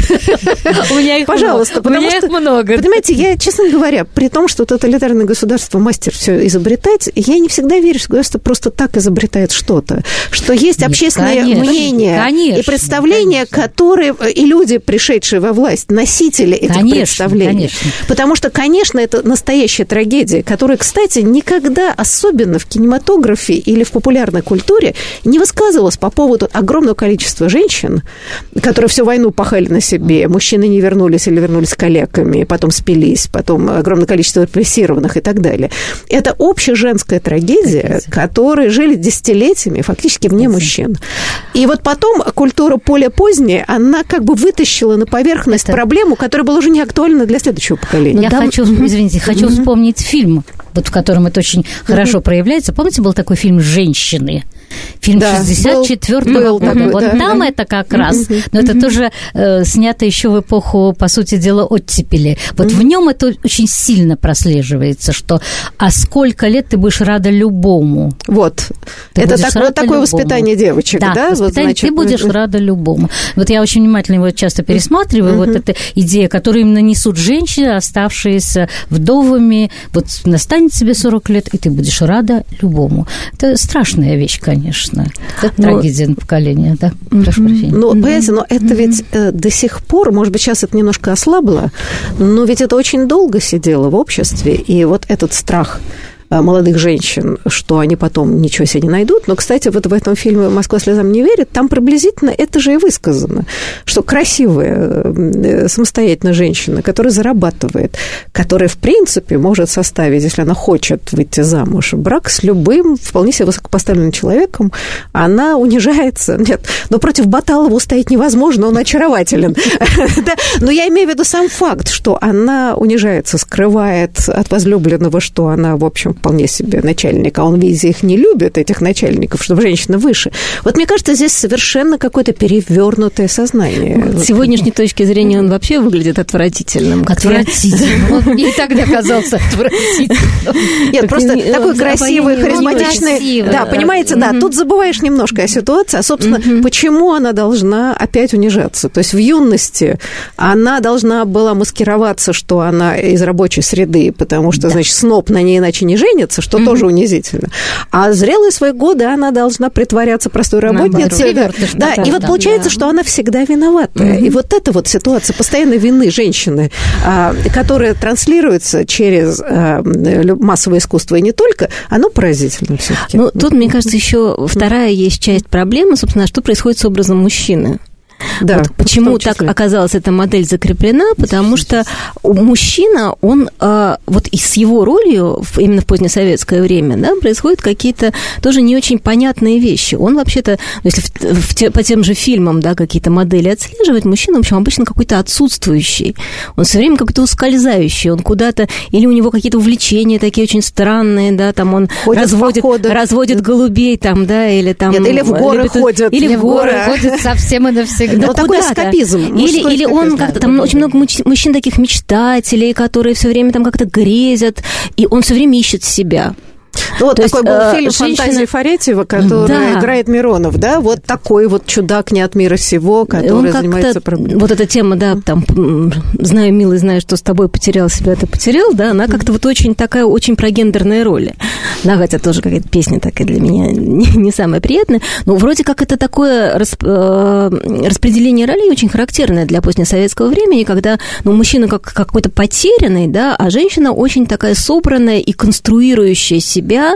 У меня их пожалуйста, потому что, много. Понимаете, я, честно говоря, при том, что тоталитарное государство мастер все изобретать, я не всегда верю, что государство просто так изобретает что-то, что есть общественное мнение и представления, которые и люди, пришедшие во власть, носители этих представлений. Конечно. Потому что, конечно, это настоящая трагедия, которая, кстати, никогда, особенно в кинематографе или в популярной культуре, не высказывалась по поводу огромного количества женщин, которые всю войну пахали на себе, мужчины не вернулись или вернулись коллегами, потом спились, потом огромное количество репрессированных и так далее. Это общая женская трагедия, трагедия. которые жили десятилетиями фактически вне Трагедия. мужчин. И вот потом культура более поздняя, она как бы вытащила на поверхность это... проблему, которая была уже не актуальна для следующего следующего поколения. Я да? хочу, извините, хочу вспомнить фильм, вот в котором это очень хорошо проявляется. Помните, был такой фильм «Женщины»? Фильм да, 64-го года. Такой, вот да, там это как раз, но это тоже э, снято еще в эпоху, по сути дела, оттепели. Вот в нем это очень сильно прослеживается, что а сколько лет ты будешь рада любому. Вот. Ты это так, вот такое любому. воспитание девочек, да? да? Воспитание, вот, значит, ты будешь рада любому. Вот я очень внимательно его часто пересматриваю, вот эта идея, которую им нанесут женщины, оставшиеся вдовами, вот настанет себе 40 лет, и ты будешь рада любому. Это страшная вещь, конечно. Это но... трагедия на поколение, да. Прошу прощения. Ну, понимаете, но это ведь э, до сих пор, может быть, сейчас это немножко ослабло, но ведь это очень долго сидело в обществе, и вот этот страх молодых женщин, что они потом ничего себе не найдут. Но, кстати, вот в этом фильме «Москва слезам не верит» там приблизительно это же и высказано, что красивая э, самостоятельная женщина, которая зарабатывает, которая, в принципе, может составить, если она хочет выйти замуж, брак с любым вполне себе высокопоставленным человеком, она унижается. Нет, но против Баталова устоять невозможно, он очарователен. [LAUGHS] Но я имею в виду сам факт, что она унижается, скрывает от возлюбленного, что она, в общем, вполне себе начальник, а он, видите, их не любит, этих начальников, чтобы женщина выше. Вот мне кажется, здесь совершенно какое-то перевернутое сознание. С сегодняшней точки зрения он вообще выглядит отвратительным. Отвратительным. [LAUGHS] Он и тогда казался отвратительным. Нет, просто такой красивый, харизматичный. Да, понимаете, да, тут забываешь немножко о ситуации, а, собственно, почему она должна опять унижаться? То есть в юности она должна была маскироваться, что она из рабочей среды, потому что, значит, сноп на ней иначе не женится, женится, что mm-hmm. тоже унизительно. А зрелые свои годы она должна притворяться простой работницей. Да, да, да, и вот да, получается, да. что она всегда виноватая. Mm-hmm. И вот эта вот ситуация постоянной вины женщины, а, которая транслируется через а, массовое искусство и не только, оно поразительно все-таки. Ну, тут, мне кажется, еще вторая есть часть проблемы, собственно, что происходит с образом мужчины. Да, вот почему так оказалась эта модель закреплена? Потому что мужчина, он а, вот и с его ролью именно в позднесоветское время, да, происходят какие-то тоже не очень понятные вещи. Он вообще-то, ну, если в, в те, по тем же фильмам, да, какие-то модели отслеживать, мужчина, в общем, обычно какой-то отсутствующий. Он все время как-то ускользающий, он куда-то, или у него какие-то увлечения такие очень странные, да, там он ходит разводит, разводит голубей там, да, или там... Нет, или в горы любит, ходят. Или в горы ходят совсем и навсегда да вот такой эскапизм. Или, или он как-то, там очень много мужчин таких мечтателей, которые все время там как-то грезят, и он все время ищет себя. Ну, вот То такой есть, был э, фильм женщина... «Фантазии Фаретьева», который да. играет Миронов, да? Вот такой вот чудак не от мира сего, который занимается. Вот эта тема, да, там, знаю, милый, знаю, что с тобой потерял себя, ты потерял, да, она как-то вот очень такая, очень про гендерные роли. Да, хотя тоже какая-то песня такая для меня не, не самая приятная. Но вроде как это такое расп, э, распределение ролей очень характерное для позднесоветского времени, когда, ну, мужчина как какой-то потерянный, да, а женщина очень такая собранная и конструирующая себя,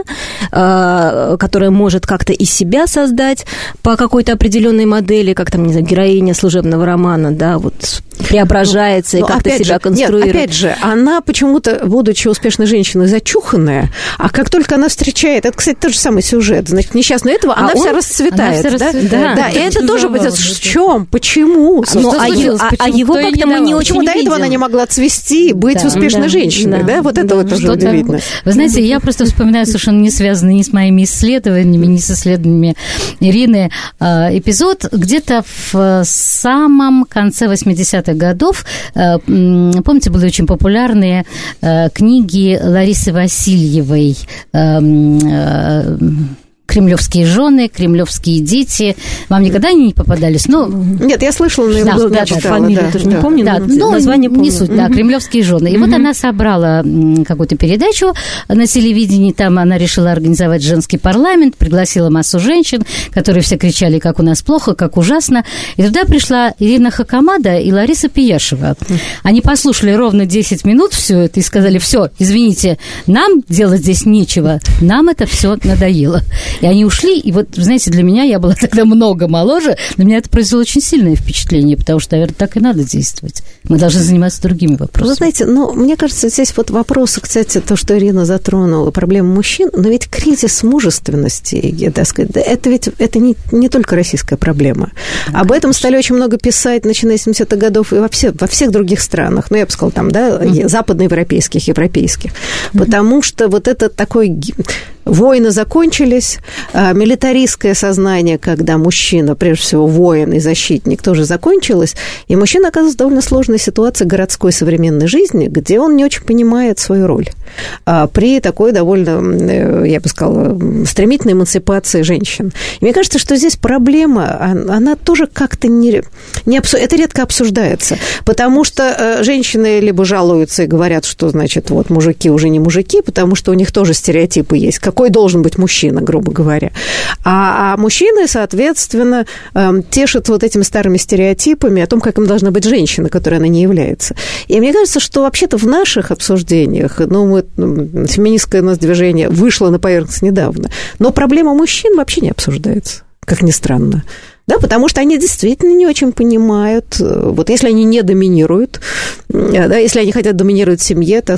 э, которая может как-то из себя создать по какой-то определенной модели, как там, не знаю, героиня служебного романа, да, вот преображается ну, и как-то себя же, конструирует. Нет, опять же, она почему-то, будучи успешной женщиной, зачуханная, а как только она встречает, это, кстати, тот же самый сюжет, значит, несчастную этого, а она он, вся расцветает, она вся да? Да, да, и это тоже будет в чем, почему? Ну, а, а, а его как-то мы не очень Почему до этого она не могла цвести, быть да, успешной да, женщиной, да, да? Вот да, это вот тоже удивительно. Вы знаете, я просто вспоминаю совершенно не связанный ни с моими исследованиями, ни с исследованиями Ирины а, эпизод где-то в самом конце 80-х годов, а, помните, были очень популярные а, книги Ларисы Васильевой кремлевские жены, кремлевские дети. Вам никогда они не попадались? Ну, Нет, я слышала, но да, да, читала, фамилию да, тоже да. не помню, да, но название помню. Не суть, да, кремлевские жены. И вот она собрала какую-то передачу на телевидении, там она решила организовать женский парламент, пригласила массу женщин, которые все кричали, как у нас плохо, как ужасно. И туда пришла Ирина Хакамада и Лариса Пияшева. Они послушали ровно 10 минут все это и сказали, все, извините, нам делать здесь нечего, нам это все надоело. И они ушли, и вот, знаете, для меня, я была [LAUGHS] тогда много моложе, на меня это произвело очень сильное впечатление, потому что, наверное, так и надо действовать. Мы должны заниматься другими вопросами. Вы знаете, ну, мне кажется, здесь вот вопросы, кстати, то, что Ирина затронула, проблему мужчин, но ведь кризис мужественности, так сказать, это ведь это не, не только российская проблема. Да, Об этом стали очень много писать, начиная с 70-х годов, и во, все, во всех других странах, ну, я бы сказала, там, да, mm-hmm. западноевропейских, европейских, mm-hmm. потому что вот это такой Войны закончились, а милитаристское сознание, когда мужчина, прежде всего, воин и защитник, тоже закончилось, и мужчина оказывается в довольно сложной ситуации городской современной жизни, где он не очень понимает свою роль. А при такой довольно, э, я бы сказала, стремительной эмансипации женщин. И мне кажется, что здесь проблема, она тоже как-то не, не обсу... это редко обсуждается, потому что э, женщины либо жалуются и говорят, что, значит, вот мужики уже не мужики, потому что у них тоже стереотипы есть, какой должен быть мужчина, грубо говоря. А, а мужчины, соответственно, эм, тешат вот этими старыми стереотипами о том, как им должна быть женщина, которой она не является. И мне кажется, что вообще-то в наших обсуждениях, ну, мы, феминистское у нас движение вышло на поверхность недавно, но проблема мужчин вообще не обсуждается, как ни странно. Да, потому что они действительно не очень понимают, э, вот если они не доминируют, да, если они хотят доминировать в семье, то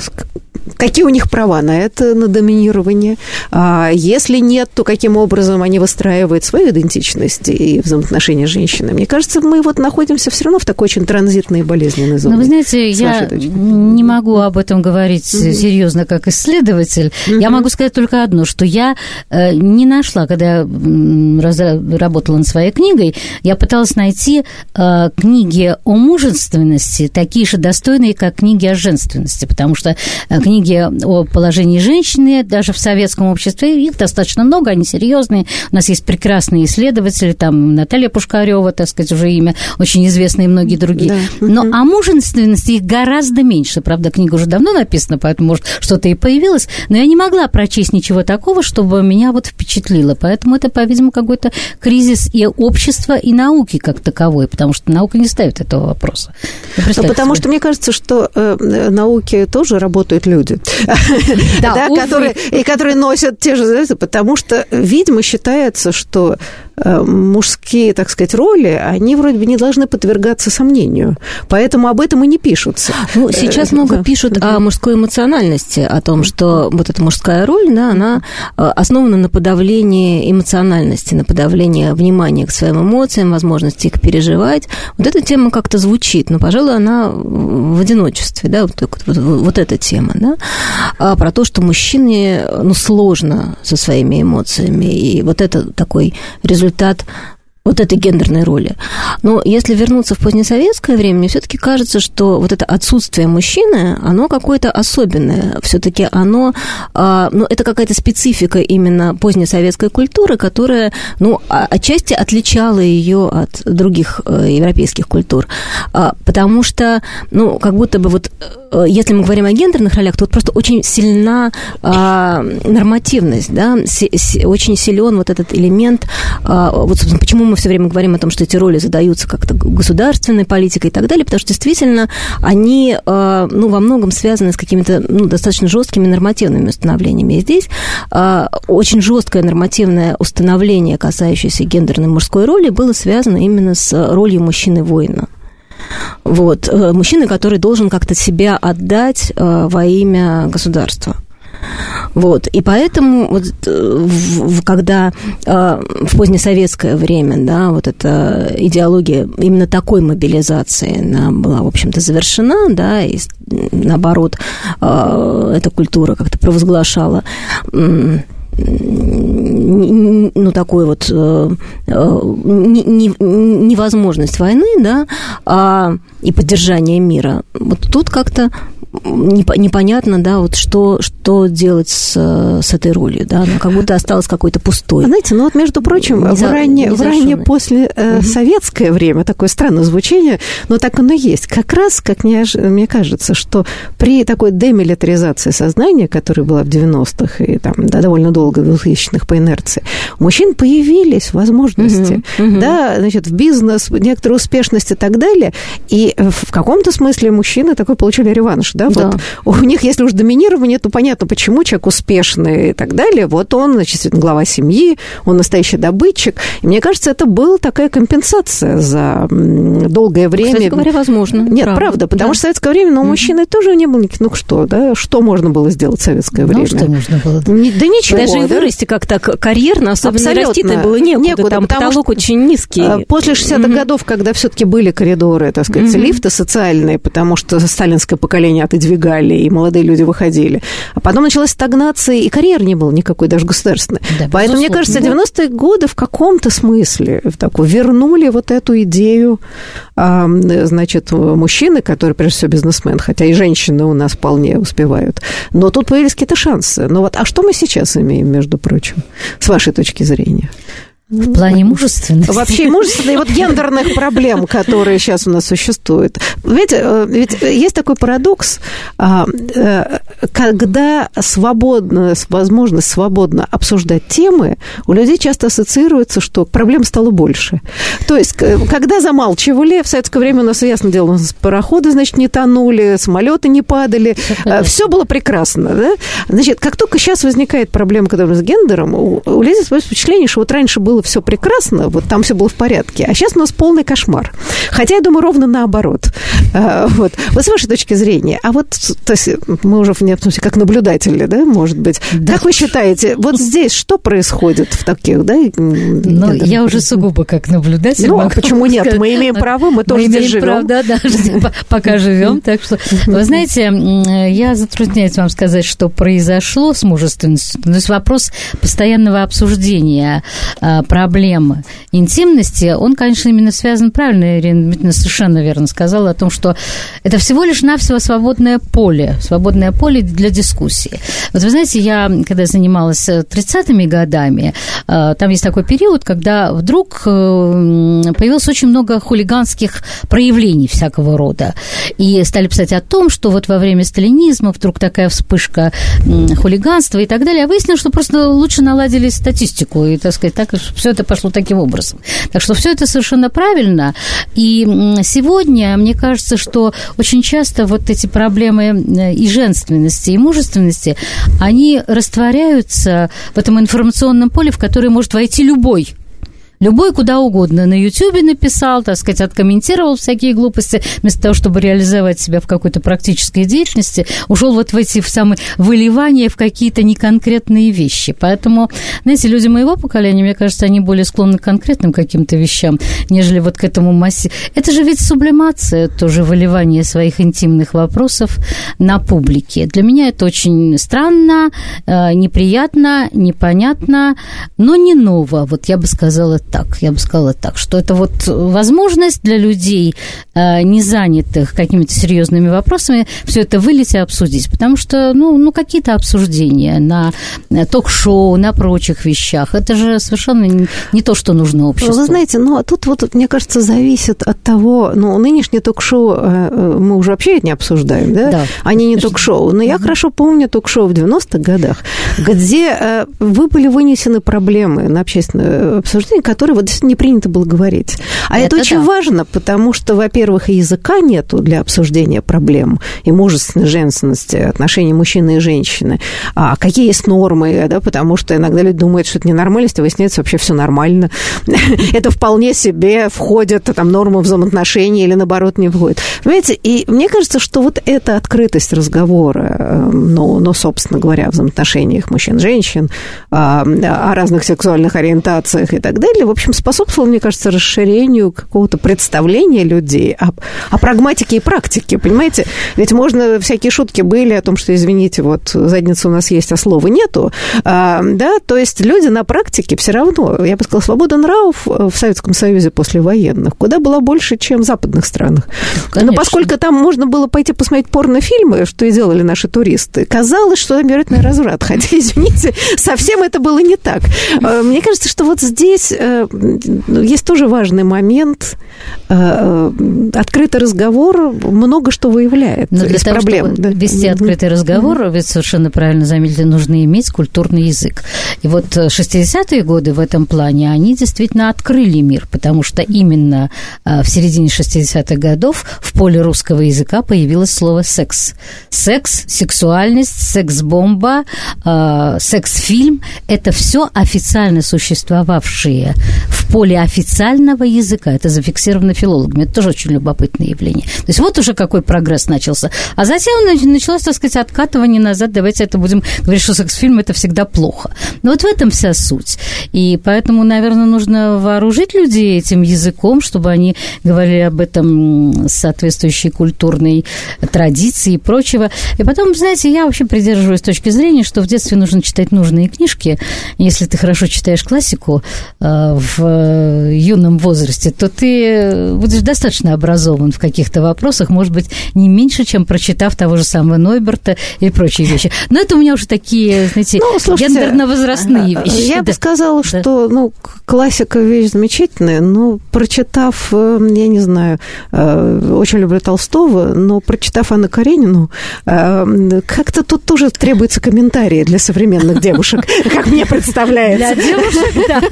какие у них права на это, на доминирование. А если нет, то каким образом они выстраивают свою идентичность и взаимоотношения с женщинами. Мне кажется, мы вот находимся все равно в такой очень транзитной и болезненной зоне. Но вы знаете, я не могу об этом говорить mm-hmm. серьезно как исследователь. Mm-hmm. Я могу сказать только одно, что я э, не нашла, когда я работала над своей книгой, я пыталась найти э, книги о мужественности, такие же достойные, как книги о женственности, потому что э, книги о положении женщины даже в советском обществе. Их достаточно много, они серьезные. У нас есть прекрасные исследователи, там Наталья Пушкарева, так сказать, уже имя, очень известные и многие другие. Да. Но о мужественности их гораздо меньше. Правда, книга уже давно написана, поэтому, может, что-то и появилось. Но я не могла прочесть ничего такого, чтобы меня вот впечатлило. Поэтому это, по-видимому, какой-то кризис и общества, и науки как таковой, потому что наука не ставит этого вопроса. Ну, потому что мне кажется, что э, науки тоже работают люди. Люди, да, [LAUGHS] которые, и которые носят те же, потому что, видимо, считается, что Э, мужские, так сказать, роли, они вроде бы не должны подвергаться сомнению. Поэтому об этом и не пишутся. Ну, сейчас много да. пишут о мужской эмоциональности, о том, что вот эта мужская роль, да, она э, основана на подавлении эмоциональности, на подавлении внимания к своим эмоциям, возможности их переживать. Вот эта тема как-то звучит, но, пожалуй, она в одиночестве, да, вот, вот, вот эта тема, да, а про то, что мужчине, ну, сложно со своими эмоциями, и вот это такой результат результат вот этой гендерной роли. Но если вернуться в позднесоветское время, мне все-таки кажется, что вот это отсутствие мужчины, оно какое-то особенное. Все-таки оно, а, ну, это какая-то специфика именно позднесоветской культуры, которая, ну, отчасти отличала ее от других э, европейских культур. А, потому что, ну, как будто бы вот, э, если мы говорим о гендерных ролях, то вот просто очень сильна а, нормативность, да, очень силен вот этот элемент, вот, собственно, почему мы все время говорим о том, что эти роли задаются как-то государственной политикой и так далее, потому что действительно они э, ну, во многом связаны с какими-то ну, достаточно жесткими нормативными установлениями. И здесь э, очень жесткое нормативное установление, касающееся гендерной мужской роли, было связано именно с ролью мужчины-воина. Вот. Э, мужчины, который должен как-то себя отдать во имя государства. Вот. И поэтому, вот, э, когда э, в позднесоветское время, да, вот эта идеология именно такой мобилизации она была, в общем-то, завершена, да, и наоборот, э, эта культура как-то провозглашала ну, такой вот невозможность войны, да, а, и поддержания мира. Вот тут как-то непонятно, да, вот что, что делать с, с этой ролью, да, она как будто осталась какой-то пустой. Знаете, ну вот, между прочим, не в, раннее, в раннее после э, угу. советское время, такое странное звучание, но так оно есть. Как раз, как мне, мне кажется, что при такой демилитаризации сознания, которая была в 90-х и там да, довольно долго, в 2000-х по инерции, у мужчин появились возможности, угу, угу. да, значит, в бизнес, некоторую успешность и так далее, и в каком-то смысле мужчины такой получили реванш, да, да. Вот у них, если уж доминирование, то понятно, почему человек успешный и так далее. Вот он, значит, глава семьи, он настоящий добытчик. И мне кажется, это была такая компенсация за долгое время. Кстати говоря, возможно. Нет, правда, правда потому да. что в советское время, ну, у мужчины тоже не было никаких, ну что, да, что можно было сделать в советское ну, время? что можно было? Не, да ничего. Даже да? вырасти как-то карьерно, особенно Абсолютно. расти было некуда, некуда там потолок что, очень низкий. А, после 60-х mm-hmm. годов, когда все таки были коридоры, так сказать, mm-hmm. лифты социальные, потому что сталинское поколение канаты двигали, и молодые люди выходили. А потом началась стагнация, и карьер не было никакой, даже государственной. Да, Поэтому, мне кажется, 90-е годы в каком-то смысле в такую, вернули вот эту идею, значит, мужчины, которые, прежде всего, бизнесмен, хотя и женщины у нас вполне успевают. Но тут появились какие-то шансы. Ну вот, а что мы сейчас имеем, между прочим, с вашей точки зрения? В плане мужественности. Вообще мужественности и вот гендерных проблем, которые сейчас у нас существуют. Ведь, э, ведь есть такой парадокс, а, э, когда свободно, возможность свободно обсуждать темы, у людей часто ассоциируется, что проблем стало больше. То есть, когда замалчивали, в советское время у нас, ясно дело, у нас пароходы, значит, не тонули, самолеты не падали, все э, было прекрасно. Да? Значит, как только сейчас возникает проблема, когда с гендером, у, у людей впечатление, что вот раньше было было все прекрасно, вот там все было в порядке, а сейчас у нас полный кошмар. Хотя, я думаю, ровно наоборот. А, вот, вот с вашей точки зрения, а вот, то есть, мы уже в смысле как наблюдатели, да, может быть, да. как вы считаете, вот здесь что происходит в таких, да? Ну, я уже сугубо как наблюдатель. Ну, а почему нет? Мы имеем право, мы тоже мы здесь живем. Право, да, да, [LAUGHS] пока живем, так что, вы знаете, я затрудняюсь вам сказать, что произошло с мужественностью, то есть вопрос постоянного обсуждения а, проблемы интимности, он, конечно, именно связан, правильно Ирина Дмитриевна совершенно верно сказала, о том, что это всего лишь навсего свободное поле, свободное поле для дискуссии. Вот вы знаете, я, когда занималась 30-ми годами, э, там есть такой период, когда вдруг э, появилось очень много хулиганских проявлений всякого рода. И стали писать о том, что вот во время сталинизма вдруг такая вспышка хулиганства и так далее. А выяснилось, что просто лучше наладили статистику и, так сказать, так все это пошло таким образом. Так что все это совершенно правильно. И сегодня, мне кажется, что очень часто вот эти проблемы э, и женственности, и мужественности, они растворяются в этом информационном поле, в которое может войти любой Любой куда угодно на Ютьюбе написал, так сказать, откомментировал всякие глупости, вместо того, чтобы реализовать себя в какой-то практической деятельности, ушел вот в эти в самые выливания в какие-то неконкретные вещи. Поэтому, знаете, люди моего поколения, мне кажется, они более склонны к конкретным каким-то вещам, нежели вот к этому массе. Это же ведь сублимация, тоже выливание своих интимных вопросов на публике. Для меня это очень странно, э, неприятно, непонятно, но не ново. Вот я бы сказала так, я бы сказала так, что это вот возможность для людей, э, не занятых какими-то серьезными вопросами, все это вылить и обсудить. Потому что, ну, ну какие-то обсуждения на ток-шоу, на прочих вещах, это же совершенно не то, что нужно обществу. Вы знаете, ну, а тут вот, мне кажется, зависит от того, ну, нынешнее ток-шоу э, э, мы уже вообще не обсуждаем, да? Да. Они не ток-шоу. Но я хорошо помню ток-шоу в 90-х годах, где вы были вынесены проблемы на общественное обсуждение, которые вот не принято было говорить. А это, это очень да. важно, потому что, во-первых, языка нету для обсуждения проблем и мужественной женственности, отношений мужчины и женщины. А какие есть нормы, да, потому что иногда люди думают, что это ненормальность, а выясняется, вообще все нормально. [LAUGHS] это вполне себе входит там нормы взаимоотношений или, наоборот, не входит. Понимаете, и мне кажется, что вот эта открытость разговора, ну, ну собственно говоря, о взаимоотношениях мужчин-женщин, о разных сексуальных ориентациях и так далее, в общем, способствовал, мне кажется, расширению какого-то представления людей о, о прагматике и практике, понимаете? Ведь можно, всякие шутки были о том, что, извините, вот задница у нас есть, а слова нету, а, да, то есть люди на практике все равно, я бы сказала, свобода нравов в Советском Союзе после военных куда была больше, чем в западных странах. Конечно. Но поскольку там можно было пойти посмотреть порнофильмы, что и делали наши туристы, казалось, что там вероятно разврат, хотя, [LAUGHS] извините, совсем это было не так. А, мне кажется, что вот здесь э, есть тоже важный момент. Э, открытый разговор много что выявляет Но для из того, проблем. Чтобы да. вести открытый разговор, mm-hmm. ведь совершенно правильно заметили, нужно иметь культурный язык. И вот 60-е годы в этом плане, они действительно открыли мир, потому что именно э, в середине 60-х годов в поле русского языка появилось слово «секс». Секс, сексуальность, секс-бомба, э, э, секс-фильм – это все официально существовавшие в поле официального языка. Это зафиксировано филологами. Это тоже очень любопытное явление. То есть вот уже какой прогресс начался. А затем началось, так сказать, откатывание назад. Давайте это будем говорить, что секс-фильм – это всегда плохо. Но вот в этом вся суть. И поэтому, наверное, нужно вооружить людей этим языком, чтобы они говорили об этом соответствующей культурной традиции и прочего. И потом, знаете, я вообще придерживаюсь точки зрения, что в детстве нужно читать нужные книжки. Если ты хорошо читаешь классику э, в юном возрасте, то ты будешь достаточно образован в каких-то вопросах, может быть, не меньше, чем прочитав того же самого Нойберта и прочие [LAUGHS] вещи. Но это у меня уже такие, знаете, ну, гендерно-возрастные вещи. Я да. бы сказала, да. что ну, классика вещь замечательная, но прочитав, э, я не знаю, э, очень люблю Толстого, но прочитав Анну Каренину, э, как-то тут тоже требуется комментарии для современных девушек, [LAUGHS] как мне представляется. Для девушек, да.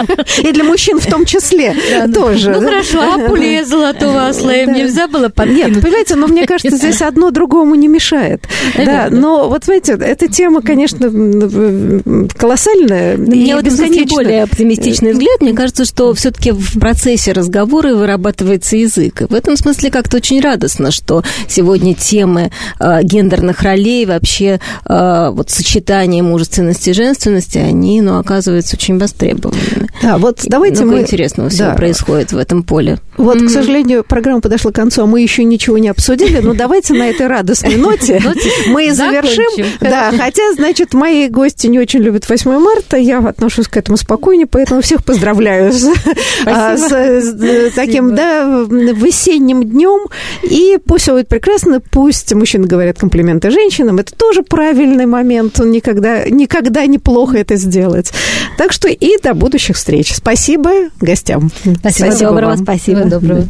И для мужчин в том числе [LAUGHS] тоже. Ну хорошо, а пули [LAUGHS] золотого осла им нельзя было подкинуть? Нет, понимаете, но мне кажется, [LAUGHS] здесь одно другому не мешает. Да, но вот знаете, эта тема, конечно, колоссальная. Мне вот более оптимистичный взгляд. Мне кажется, что все-таки в процессе разговора вырабатывается язык. И в этом смысле как-то очень радостно, что сегодня темы э, гендерных ролей, вообще э, вот сочетание мужественности и женственности, они, ну, оказываются очень востребованными. Да, вот давайте Много мы... интересного всего да. происходит в этом поле. Вот, mm-hmm. к сожалению, программа подошла к концу, а мы еще ничего не обсудили, но давайте на этой радостной ноте [LAUGHS] мы завершим. Да, хотя, значит, мои гости не очень любят 8 марта, я отношусь к этому спокойнее, поэтому всех поздравляю с, а, с, с таким, да, весенним днем. И пусть все будет прекрасно, пусть мужчины говорят комплименты женщинам, это тоже правильный момент, он никогда, никогда неплохо это сделать. Так что и до будущих встреч. Спасибо гостям. Спасибо, Спасибо доброго, вам. спасибо. Доброго.